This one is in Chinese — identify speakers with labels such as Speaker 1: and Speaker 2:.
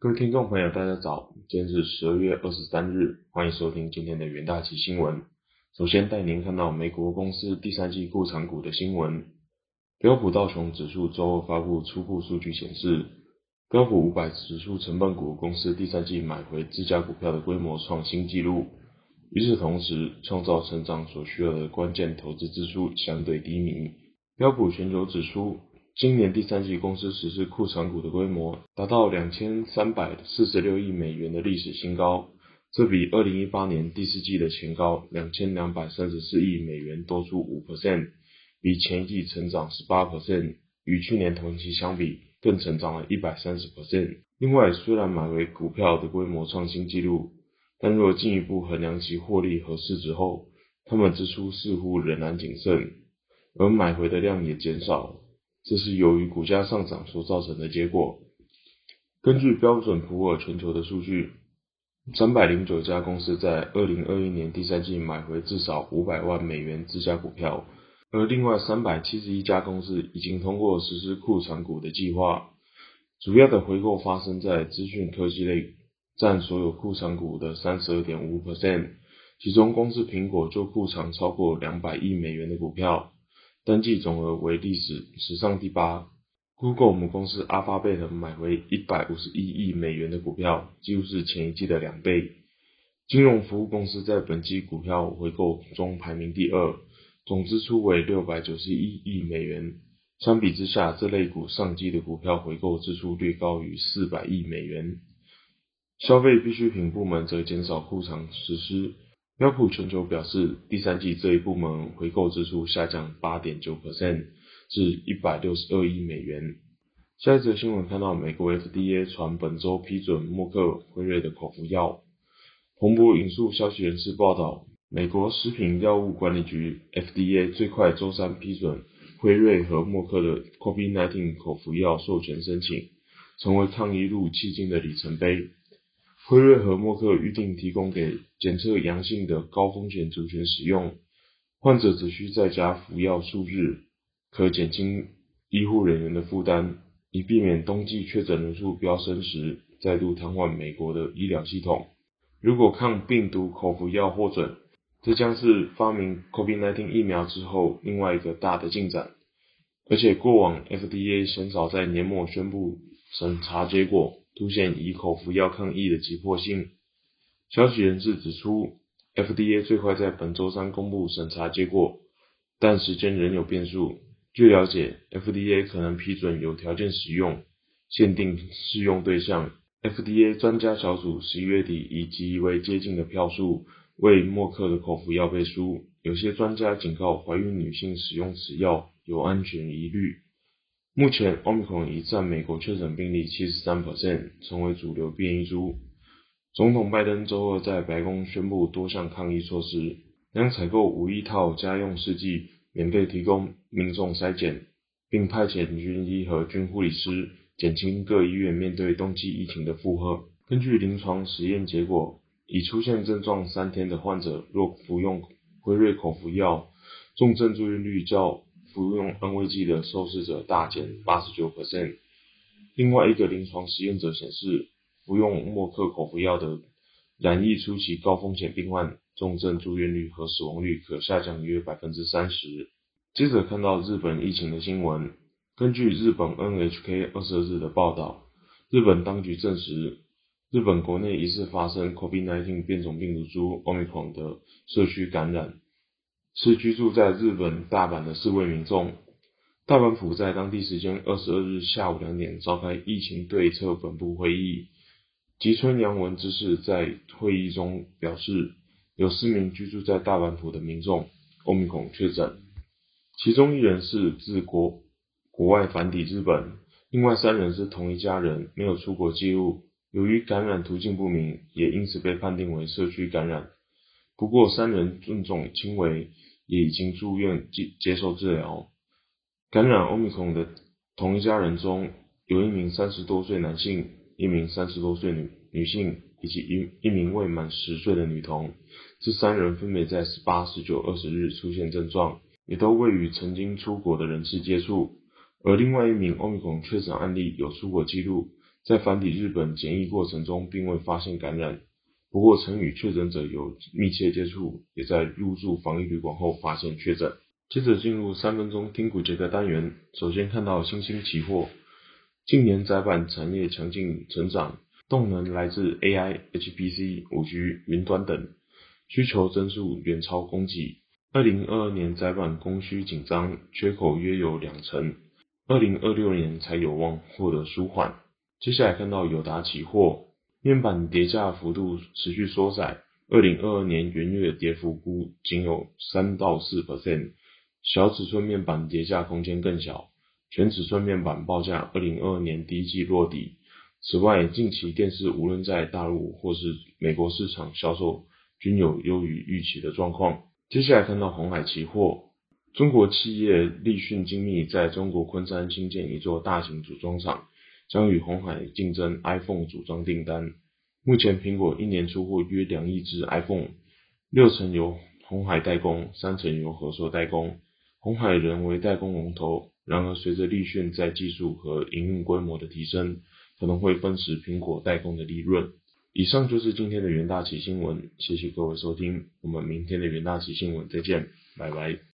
Speaker 1: 各位听众朋友，大家早，今天是十二月二十三日，欢迎收听今天的元大旗新闻。首先带您看到美国公司第三季库藏股的新闻。标普道琼指数周二发布初步数据显示，标普五百指数成分股公司第三季买回自家股票的规模创新纪录。与此同时，创造成长所需要的关键投资支出相对低迷。标普全球指出。今年第三季公司实施库存股的规模达到两千三百四十六亿美元的历史新高，这比二零一八年第四季的前高两千两百三十四亿美元多出五 percent，比前一季成长十八 percent，与去年同期相比更成长了一百三十 percent。另外，虽然买回股票的规模创新纪录，但若进一步衡量其获利和市值后，他们支出似乎仍然谨慎，而买回的量也减少。这是由于股价上涨所造成的结果。根据标准普尔全球的数据，三百零九家公司在二零二一年第三季买回至少五百万美元自家股票，而另外三百七十一家公司已经通过实施库存股的计划。主要的回购发生在资讯科技类，占所有库存股的三十二点五 percent，其中公司苹果就库藏超过两百亿美元的股票。登记总额为历史史上第八。Google 母公司 Alphabet 买回一百五十一亿美元的股票，几乎是前一季的两倍。金融服务公司在本季股票回购中排名第二，总支出为六百九十一亿美元。相比之下，这类股上季的股票回购支出略高于四百亿美元。消费必需品部门则减少库藏实施。标普全球表示，第三季这一部门回购支出下降八点九 percent 至一百六十二亿美元。下一则新闻看到，美国 FDA 传本周批准默克辉瑞的口服药。彭博引述消息人士报道，美国食品药物管理局 FDA 最快周三批准辉瑞和默克的 COVID-19 口服药授权申请，成为抗疫路迄今的里程碑。辉瑞和默克预定提供给检测阳性的高风险族群使用，患者只需在家服药数日，可减轻医护人员的负担，以避免冬季确诊人数飙升时再度瘫痪美国的医疗系统。如果抗病毒口服药获准，这将是发明 COVID-19 疫苗之后另外一个大的进展。而且过往 FDA 鲜少在年末宣布审查结果。凸显以口服药抗疫的急迫性。消息人士指出，FDA 最快在本周三公布审查结果，但时间仍有变数。据了解，FDA 可能批准有条件使用、限定适用对象。FDA 专家小组十一月底以极为接近的票数为默克的口服药背书。有些专家警告，怀孕女性使用此药有安全疑虑。目前，Omicron 已占美国确诊病例七十三 percent，成为主流变异株。总统拜登周二在白宫宣布多项抗疫措施，将采购五亿套家用试剂，免费提供民众筛检，并派遣军医和军护理师，减轻各医院面对冬季疫情的负荷。根据临床实验结果，已出现症状三天的患者，若服用辉瑞口服药，重症住院率较。服用安慰剂的受试者大减八十九 percent。另外一个临床实验者显示，服用默克口服药的染疫初期高风险病患重症住院率和死亡率可下降约百分之三十。接着看到日本疫情的新闻，根据日本 NHK 二十二日的报道，日本当局证实，日本国内疑似发生 COVID-19 变种病毒株 Omicron 的社区感染。是居住在日本大阪的四位民众。大阪府在当地时间二十二日下午两点召开疫情对策本部会议。吉村洋文之士在会议中表示，有四名居住在大阪府的民众欧米孔确诊，其中一人是自国国外返抵日本，另外三人是同一家人，没有出国记录。由于感染途径不明，也因此被判定为社区感染。不过三人症状轻微。也已经住院接接受治疗。感染欧米孔的同一家人中，有一名三十多岁男性，一名三十多岁女女性，以及一一名未满十岁的女童。这三人分别在十八、十九、二十日出现症状，也都未与曾经出国的人士接触。而另外一名欧米孔确诊案例有出国记录，在返抵日本检疫过程中并未发现感染，不过曾与确诊者有密切接触，也在入住防疫旅馆后发现确诊。接着进入三分钟听股节的单元，首先看到新兴期货，近年窄板产业强劲成长，动能来自 AI、HPC、五 G、云端等，需求增速远超供给。二零二二年窄板供需紧张，缺口约有两成，二零二六年才有望获得舒缓。接下来看到友达期货，面板跌价幅度持续缩窄，二零二二年元月跌幅估仅有三到四 percent。小尺寸面板跌价空间更小，全尺寸面板报价二零二二年第一季落底。此外，近期电视无论在大陆或是美国市场销售均有优于预期的状况。接下来看到红海期货，中国企业立讯精密在中国昆山新建一座大型组装厂，将与红海竞争 iPhone 组装订单。目前苹果一年出货约两亿只 iPhone，六成由红海代工，三成由合作代工。红海仍为代工龙头，然而随着立讯在技术和营运规模的提升，可能会分食苹果代工的利润。以上就是今天的元大旗新闻，谢谢各位收听，我们明天的元大旗新闻再见，拜拜。